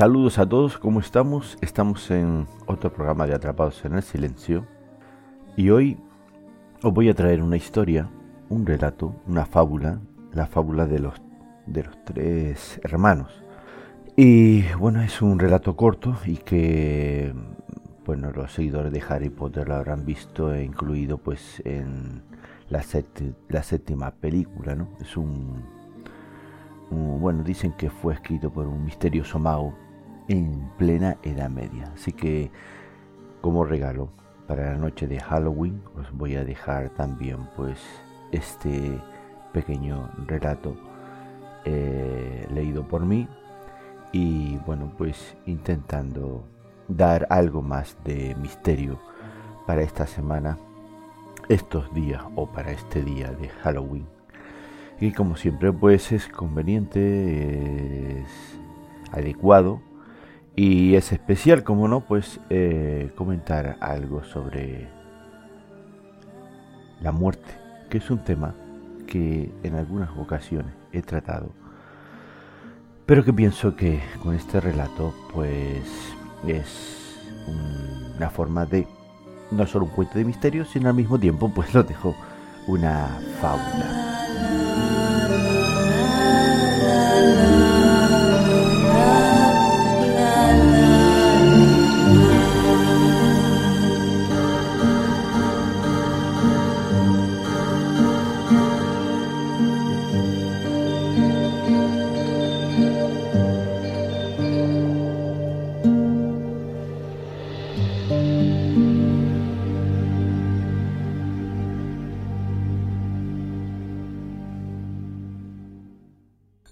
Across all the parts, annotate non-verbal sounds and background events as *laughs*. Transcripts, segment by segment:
Saludos a todos, ¿cómo estamos? Estamos en otro programa de Atrapados en el Silencio y hoy os voy a traer una historia, un relato, una fábula, la fábula de los, de los tres hermanos. Y bueno, es un relato corto y que bueno, los seguidores de Harry Potter lo habrán visto e incluido pues en la, la séptima película, ¿no? Es un bueno, dicen que fue escrito por un misterioso mago en plena Edad Media. Así que como regalo para la noche de Halloween os voy a dejar también pues este pequeño relato eh, leído por mí y bueno pues intentando dar algo más de misterio para esta semana, estos días o para este día de Halloween y como siempre pues es conveniente, es adecuado y es especial, como no, pues eh, comentar algo sobre la muerte, que es un tema que en algunas ocasiones he tratado, pero que pienso que con este relato pues es una forma de no solo un cuento de misterio, sino al mismo tiempo pues lo dejo una fábula.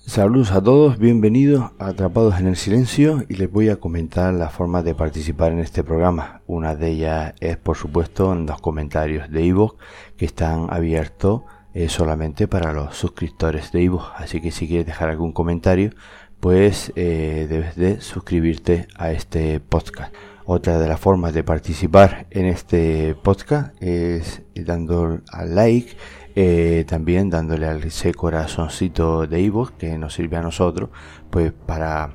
Saludos a todos, bienvenidos a Atrapados en el Silencio y les voy a comentar las formas de participar en este programa. Una de ellas es por supuesto en los comentarios de iVoox que están abiertos eh, solamente para los suscriptores de iVoox. Así que si quieres dejar algún comentario, pues eh, debes de suscribirte a este podcast. Otra de las formas de participar en este podcast es dando al like eh, también dándole al ese corazoncito de Ivo que nos sirve a nosotros pues para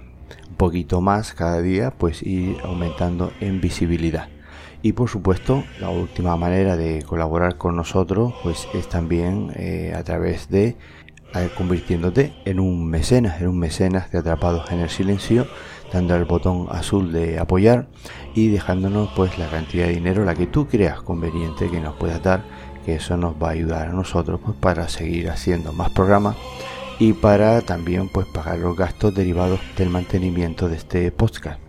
un poquito más cada día pues ir aumentando en visibilidad. Y por supuesto la última manera de colaborar con nosotros pues es también eh, a través de eh, convirtiéndote en un mecenas en un mecenas de atrapados en el silencio dando al botón azul de apoyar y dejándonos pues la cantidad de dinero la que tú creas conveniente que nos puedas dar que eso nos va a ayudar a nosotros pues, para seguir haciendo más programas y para también pues pagar los gastos derivados del mantenimiento de este podcast.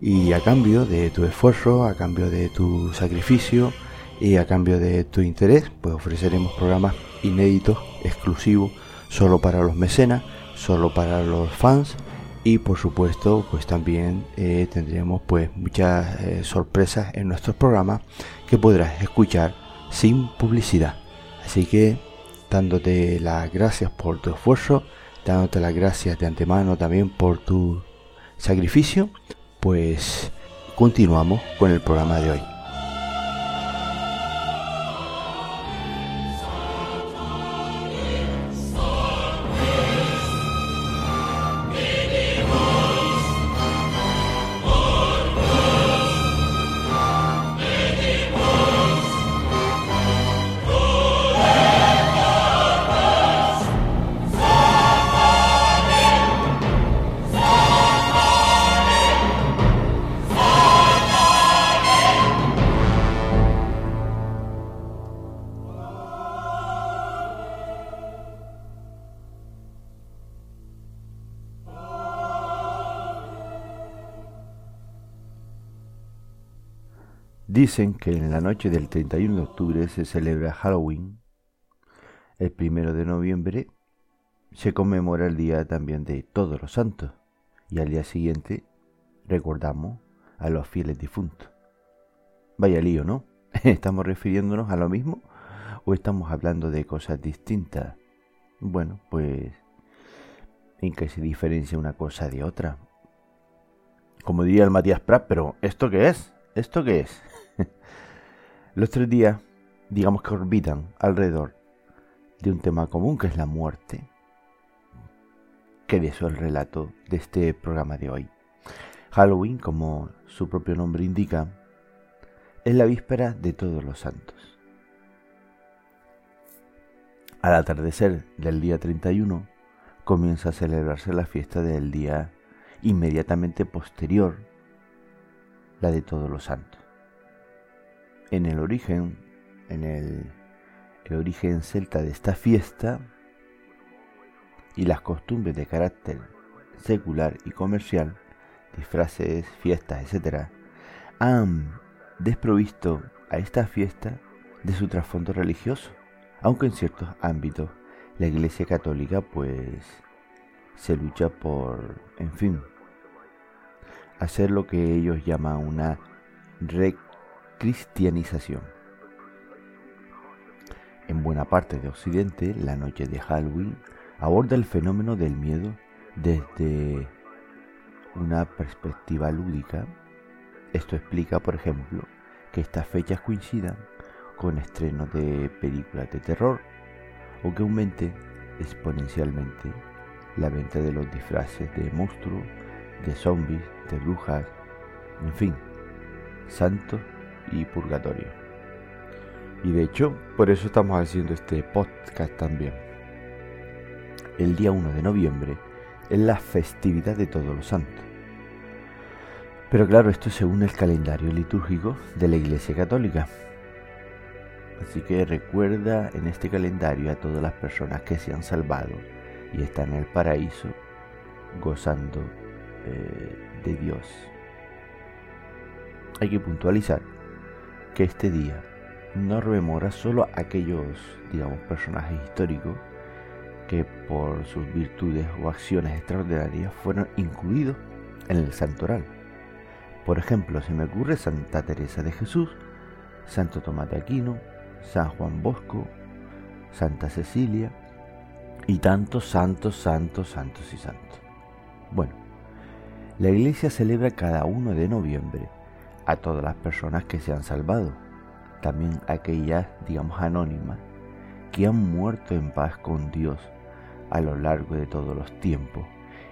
Y a cambio de tu esfuerzo, a cambio de tu sacrificio y a cambio de tu interés, pues ofreceremos programas inéditos, exclusivos, solo para los mecenas, solo para los fans y por supuesto pues también eh, tendremos pues muchas eh, sorpresas en nuestros programas que podrás escuchar sin publicidad. Así que dándote las gracias por tu esfuerzo, dándote las gracias de antemano también por tu sacrificio, pues continuamos con el programa de hoy. Dicen que en la noche del 31 de octubre se celebra Halloween. El primero de noviembre se conmemora el día también de todos los santos. Y al día siguiente recordamos a los fieles difuntos. Vaya lío, ¿no? *laughs* ¿Estamos refiriéndonos a lo mismo o estamos hablando de cosas distintas? Bueno, pues en qué se diferencia una cosa de otra. Como diría el Matías Prat, pero ¿esto qué es? ¿Esto qué es? *laughs* Los tres días, digamos que orbitan alrededor de un tema común que es la muerte. Que de el relato de este programa de hoy. Halloween, como su propio nombre indica, es la víspera de todos los santos. Al atardecer del día 31 comienza a celebrarse la fiesta del día inmediatamente posterior, la de todos los santos. En el origen, en el, origen celta de esta fiesta y las costumbres de carácter secular y comercial, disfraces, fiestas, etc., han desprovisto a esta fiesta de su trasfondo religioso, aunque en ciertos ámbitos la Iglesia Católica pues se lucha por, en fin, hacer lo que ellos llaman una recristianización. En buena parte de Occidente, la noche de Halloween aborda el fenómeno del miedo desde una perspectiva lúdica. Esto explica, por ejemplo, que estas fechas coincidan con estrenos de películas de terror o que aumente exponencialmente la venta de los disfraces de monstruos, de zombies, de brujas, en fin, santos y purgatorio. Y de hecho, por eso estamos haciendo este podcast también. El día 1 de noviembre es la festividad de todos los santos. Pero claro, esto es según el calendario litúrgico de la Iglesia Católica. Así que recuerda en este calendario a todas las personas que se han salvado y están en el paraíso gozando eh, de Dios. Hay que puntualizar que este día no rememora solo a aquellos, digamos, personajes históricos que por sus virtudes o acciones extraordinarias fueron incluidos en el santoral. Por ejemplo, se me ocurre Santa Teresa de Jesús, Santo Tomás de Aquino, San Juan Bosco, Santa Cecilia y tantos santos, santos, santos y santos. Bueno, la iglesia celebra cada 1 de noviembre a todas las personas que se han salvado, también aquellas, digamos, anónimas, que han muerto en paz con Dios a lo largo de todos los tiempos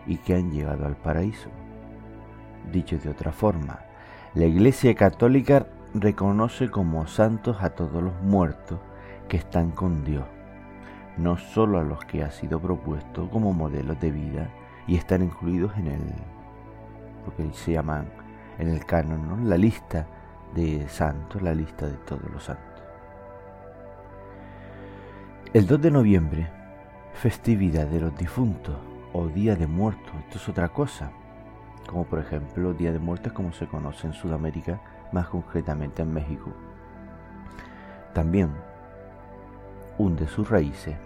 y que han llegado al paraíso. Dicho de otra forma, la Iglesia Católica reconoce como santos a todos los muertos que están con Dios, no solo a los que ha sido propuesto como modelos de vida y están incluidos en el lo que se llaman en el canon, la lista de santos, la lista de todos los santos. El 2 de noviembre, festividad de los difuntos o Día de Muertos, esto es otra cosa, como por ejemplo Día de Muertos como se conoce en Sudamérica más concretamente en México. También hunde sus raíces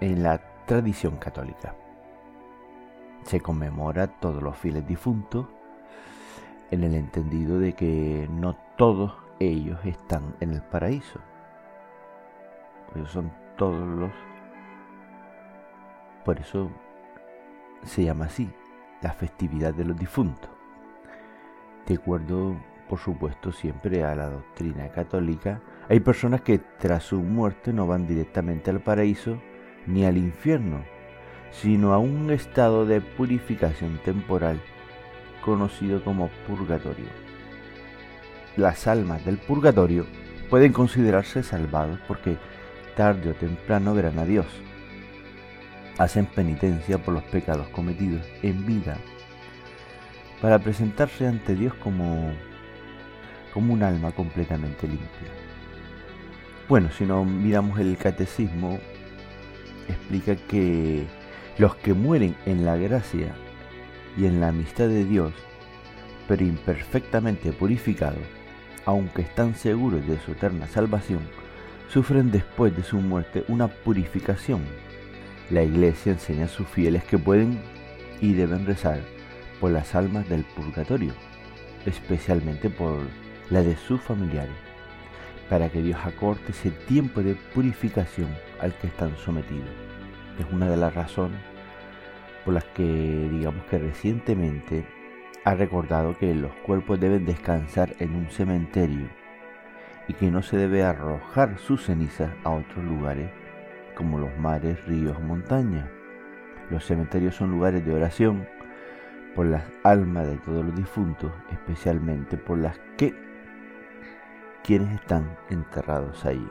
en la tradición católica. Se conmemora todos los fieles difuntos en el entendido de que no todos ellos están en el paraíso. Eso son todos los... Por eso se llama así, la festividad de los difuntos. De acuerdo por supuesto siempre a la doctrina católica, hay personas que tras su muerte no van directamente al paraíso ni al infierno, sino a un estado de purificación temporal conocido como purgatorio. Las almas del purgatorio pueden considerarse salvados porque tarde o temprano verán a Dios. Hacen penitencia por los pecados cometidos en vida para presentarse ante Dios como como un alma completamente limpia. Bueno, si no miramos el catecismo, explica que los que mueren en la gracia y en la amistad de Dios, pero imperfectamente purificados, aunque están seguros de su eterna salvación, sufren después de su muerte una purificación. La iglesia enseña a sus fieles que pueden y deben rezar por las almas del purgatorio, especialmente por la de sus familiares, para que Dios acorte ese tiempo de purificación al que están sometidos. Es una de las razones por las que digamos que recientemente ha recordado que los cuerpos deben descansar en un cementerio y que no se debe arrojar sus cenizas a otros lugares como los mares, ríos, montañas. Los cementerios son lugares de oración por las almas de todos los difuntos, especialmente por las que quienes están enterrados ahí.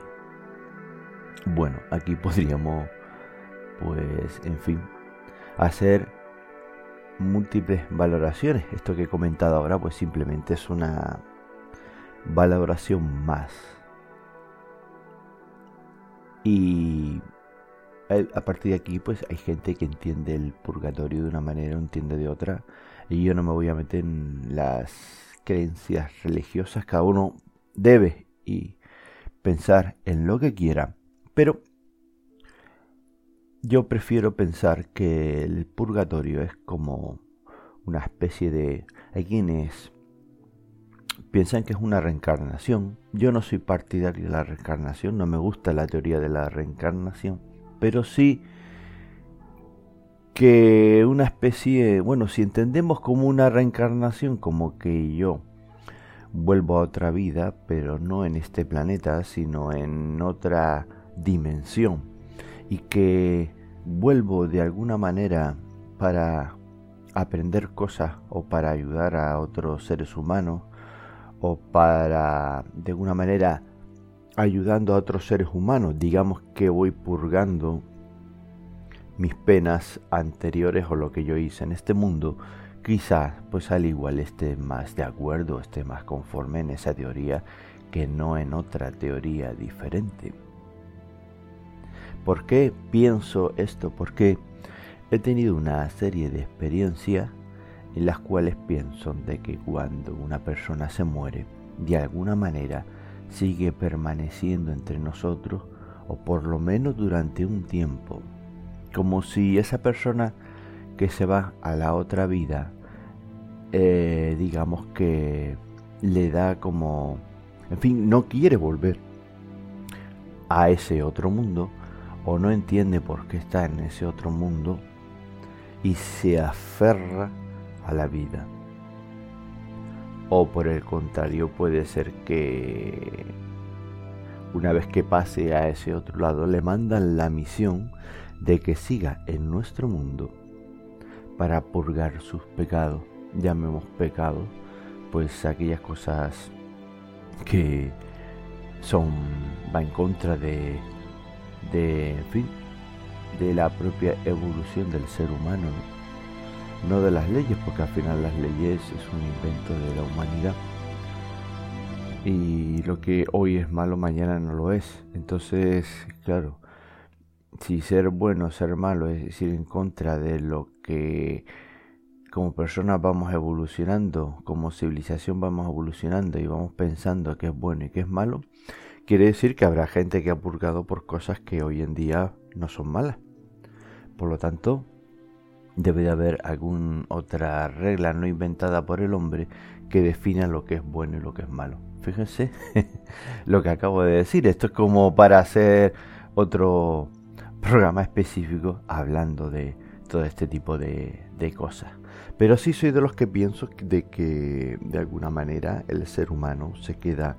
Bueno, aquí *laughs* podríamos, pues, en fin, hacer múltiples valoraciones. Esto que he comentado ahora, pues simplemente es una valoración más. Y a partir de aquí, pues hay gente que entiende el purgatorio de una manera, entiende de otra. Y yo no me voy a meter en las creencias religiosas. Cada uno debe y pensar en lo que quiera. Pero yo prefiero pensar que el purgatorio es como una especie de... Hay quienes piensan que es una reencarnación. Yo no soy partidario de la reencarnación, no me gusta la teoría de la reencarnación, pero sí que una especie, bueno, si entendemos como una reencarnación, como que yo vuelvo a otra vida, pero no en este planeta, sino en otra dimensión, y que vuelvo de alguna manera para aprender cosas o para ayudar a otros seres humanos o para de alguna manera ayudando a otros seres humanos, digamos que voy purgando mis penas anteriores o lo que yo hice en este mundo, quizás pues al igual esté más de acuerdo, esté más conforme en esa teoría que no en otra teoría diferente. ¿Por qué pienso esto? Porque he tenido una serie de experiencias en las cuales pienso de que cuando una persona se muere, de alguna manera sigue permaneciendo entre nosotros, o por lo menos durante un tiempo, como si esa persona que se va a la otra vida, eh, digamos que le da como, en fin, no quiere volver a ese otro mundo, o no entiende por qué está en ese otro mundo, y se aferra a la vida. O por el contrario, puede ser que una vez que pase a ese otro lado, le mandan la misión de que siga en nuestro mundo para purgar sus pecados, llamemos pecados, pues aquellas cosas que son va en contra de de fin de la propia evolución del ser humano no de las leyes, porque al final las leyes es un invento de la humanidad. Y lo que hoy es malo, mañana no lo es. Entonces, claro, si ser bueno o ser malo es ir en contra de lo que como personas vamos evolucionando, como civilización vamos evolucionando y vamos pensando que es bueno y que es malo, quiere decir que habrá gente que ha purgado por cosas que hoy en día no son malas. Por lo tanto, debe de haber alguna otra regla no inventada por el hombre que defina lo que es bueno y lo que es malo. Fíjense *laughs* lo que acabo de decir. Esto es como para hacer otro programa específico hablando de todo este tipo de, de cosas. Pero sí soy de los que pienso de que de alguna manera el ser humano se queda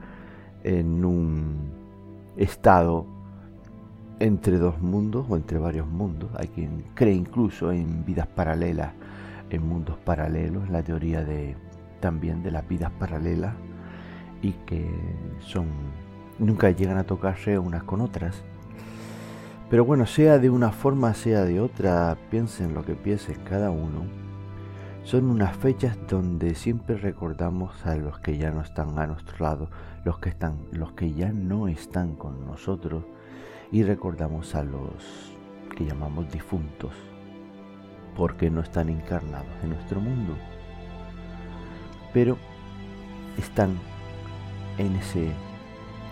en un estado entre dos mundos o entre varios mundos. Hay quien cree incluso en vidas paralelas, en mundos paralelos, la teoría de también de las vidas paralelas y que son nunca llegan a tocarse unas con otras. Pero bueno, sea de una forma, sea de otra, piensen lo que piensen cada uno. Son unas fechas donde siempre recordamos a los que ya no están a nuestro lado, los que están, los que ya no están con nosotros y recordamos a los que llamamos difuntos, porque no están encarnados en nuestro mundo, pero están en ese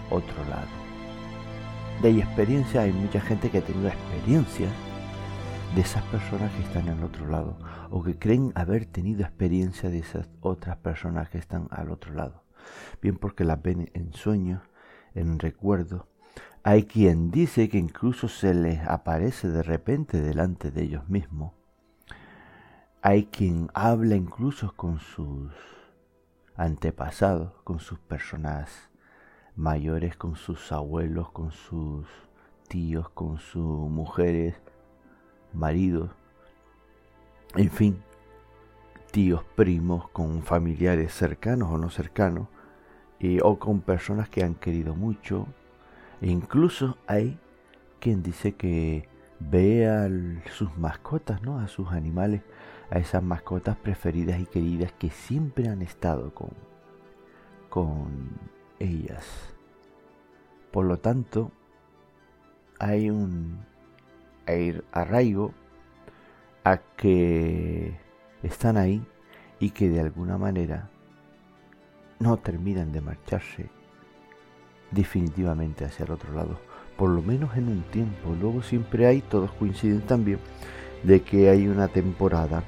otro lado. De ahí experiencia, hay mucha gente que ha tenido experiencias de esas personas que están al otro lado o que creen haber tenido experiencia de esas otras personas que están al otro lado. Bien porque las ven en sueños, en recuerdos hay quien dice que incluso se les aparece de repente delante de ellos mismos. Hay quien habla incluso con sus antepasados, con sus personas mayores, con sus abuelos, con sus tíos, con sus mujeres, maridos. En fin, tíos, primos, con familiares cercanos o no cercanos, o con personas que han querido mucho. E incluso hay quien dice que ve a sus mascotas, ¿no? A sus animales, a esas mascotas preferidas y queridas que siempre han estado con, con ellas. Por lo tanto, hay un arraigo a que están ahí y que de alguna manera no terminan de marcharse definitivamente hacia el otro lado, por lo menos en un tiempo. Luego siempre hay, todos coinciden también, de que hay una temporada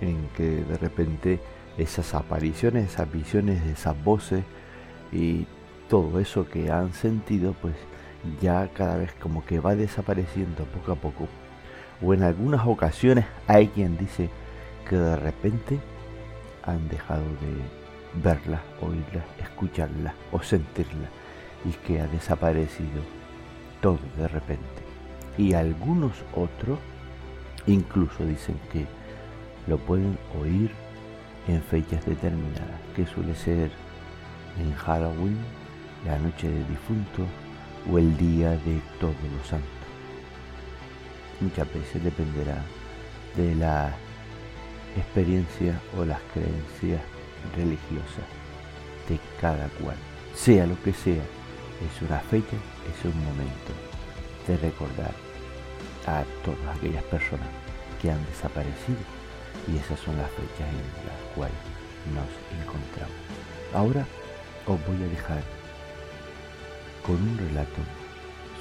en que de repente esas apariciones, esas visiones, esas voces y todo eso que han sentido, pues ya cada vez como que va desapareciendo poco a poco. O en algunas ocasiones hay quien dice que de repente han dejado de verla, oírla, escucharla o sentirla y que ha desaparecido todo de repente. Y algunos otros incluso dicen que lo pueden oír en fechas determinadas, que suele ser en Halloween, la noche de difunto o el día de todos los santos. Muchas veces dependerá de la experiencia o las creencias religiosas de cada cual. Sea lo que sea, es una fecha, es un momento de recordar a todas aquellas personas que han desaparecido y esas son las fechas en las cuales nos encontramos. Ahora os voy a dejar con un relato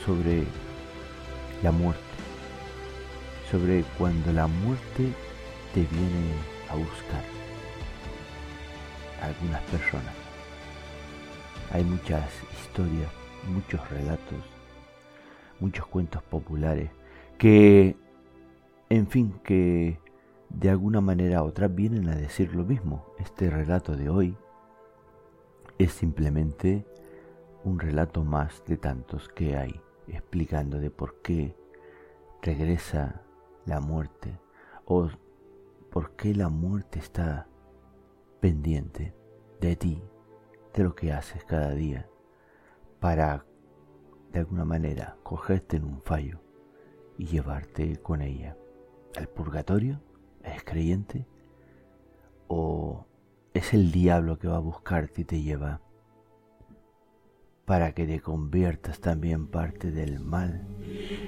sobre la muerte, sobre cuando la muerte te viene a buscar. Algunas personas. Hay muchas historias, muchos relatos, muchos cuentos populares que, en fin, que de alguna manera u otra vienen a decir lo mismo. Este relato de hoy es simplemente un relato más de tantos que hay, explicando de por qué regresa la muerte o por qué la muerte está pendiente de ti, de lo que haces cada día, para de alguna manera cogerte en un fallo y llevarte con ella al purgatorio. ¿Es creyente? ¿O es el diablo que va a buscarte y te lleva para que te conviertas también parte del mal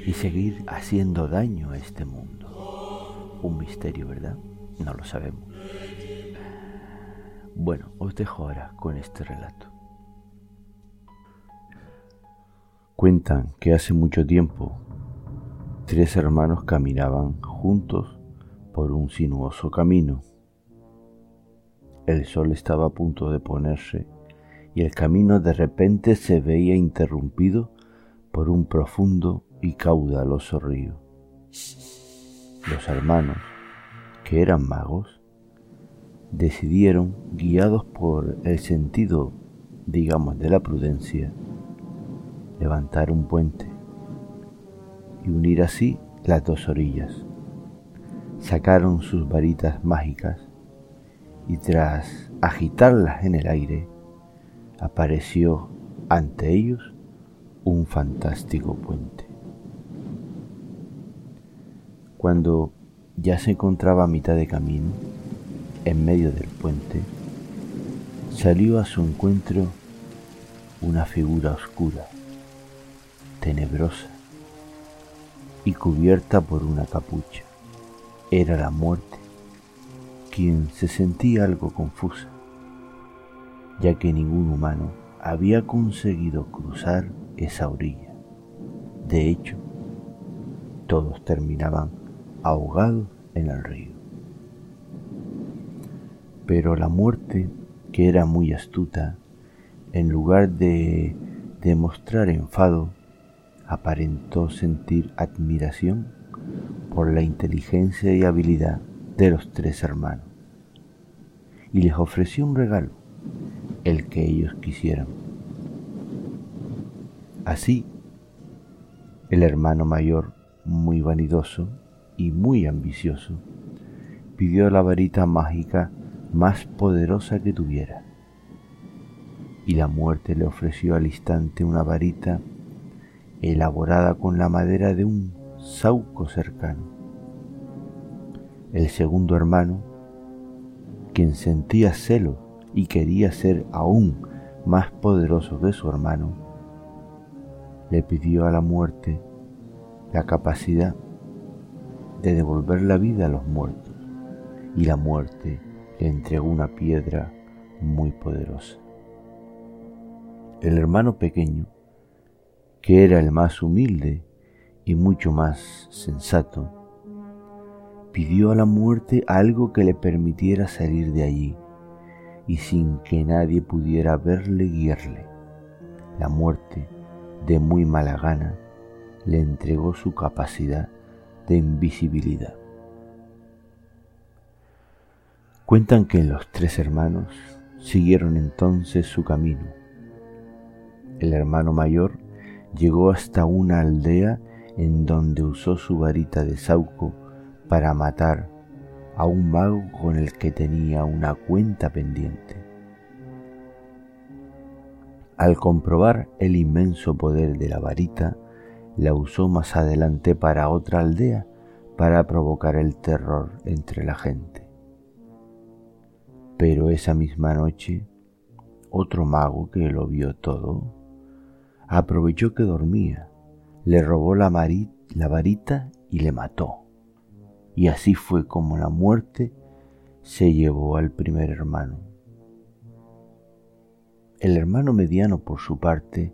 y seguir haciendo daño a este mundo? Un misterio, ¿verdad? No lo sabemos. Bueno, os dejo ahora con este relato. Cuentan que hace mucho tiempo tres hermanos caminaban juntos por un sinuoso camino. El sol estaba a punto de ponerse y el camino de repente se veía interrumpido por un profundo y caudaloso río. Los hermanos que eran magos, decidieron, guiados por el sentido, digamos, de la prudencia, levantar un puente y unir así las dos orillas. Sacaron sus varitas mágicas y tras agitarlas en el aire, apareció ante ellos un fantástico puente. Cuando ya se encontraba a mitad de camino, en medio del puente, salió a su encuentro una figura oscura, tenebrosa y cubierta por una capucha. Era la muerte, quien se sentía algo confusa, ya que ningún humano había conseguido cruzar esa orilla. De hecho, todos terminaban ahogado en el río. Pero la muerte, que era muy astuta, en lugar de demostrar enfado, aparentó sentir admiración por la inteligencia y habilidad de los tres hermanos y les ofreció un regalo, el que ellos quisieran. Así, el hermano mayor, muy vanidoso, y muy ambicioso, pidió la varita mágica más poderosa que tuviera. Y la muerte le ofreció al instante una varita elaborada con la madera de un sauco cercano. El segundo hermano, quien sentía celo y quería ser aún más poderoso que su hermano, le pidió a la muerte la capacidad de devolver la vida a los muertos y la muerte le entregó una piedra muy poderosa. El hermano pequeño, que era el más humilde y mucho más sensato, pidió a la muerte algo que le permitiera salir de allí y sin que nadie pudiera verle guiarle. La muerte, de muy mala gana, le entregó su capacidad de invisibilidad. Cuentan que los tres hermanos siguieron entonces su camino. El hermano mayor llegó hasta una aldea en donde usó su varita de sauco para matar a un mago con el que tenía una cuenta pendiente. Al comprobar el inmenso poder de la varita, la usó más adelante para otra aldea para provocar el terror entre la gente. Pero esa misma noche, otro mago que lo vio todo, aprovechó que dormía, le robó la, la varita y le mató. Y así fue como la muerte se llevó al primer hermano. El hermano mediano, por su parte,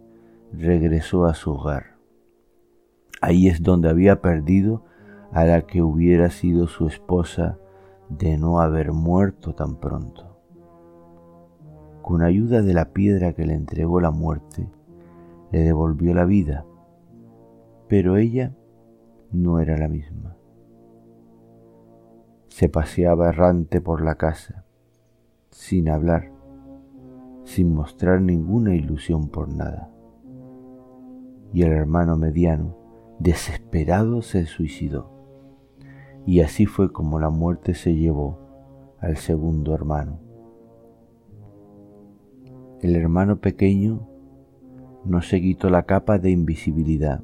regresó a su hogar Ahí es donde había perdido a la que hubiera sido su esposa de no haber muerto tan pronto. Con ayuda de la piedra que le entregó la muerte, le devolvió la vida, pero ella no era la misma. Se paseaba errante por la casa, sin hablar, sin mostrar ninguna ilusión por nada. Y el hermano mediano, desesperado se suicidó. Y así fue como la muerte se llevó al segundo hermano. El hermano pequeño no se quitó la capa de invisibilidad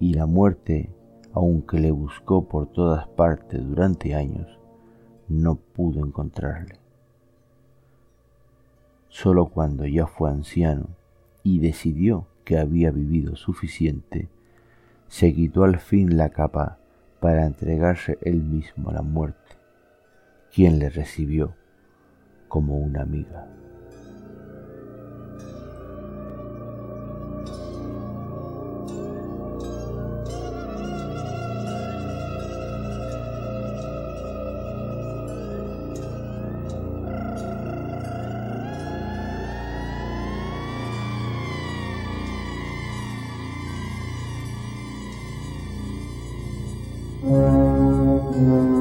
y la muerte, aunque le buscó por todas partes durante años, no pudo encontrarle. Solo cuando ya fue anciano y decidió que había vivido suficiente, se quitó al fin la capa para entregarse él mismo a la muerte, quien le recibió como una amiga. Mm-hmm.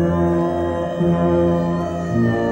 Thank you.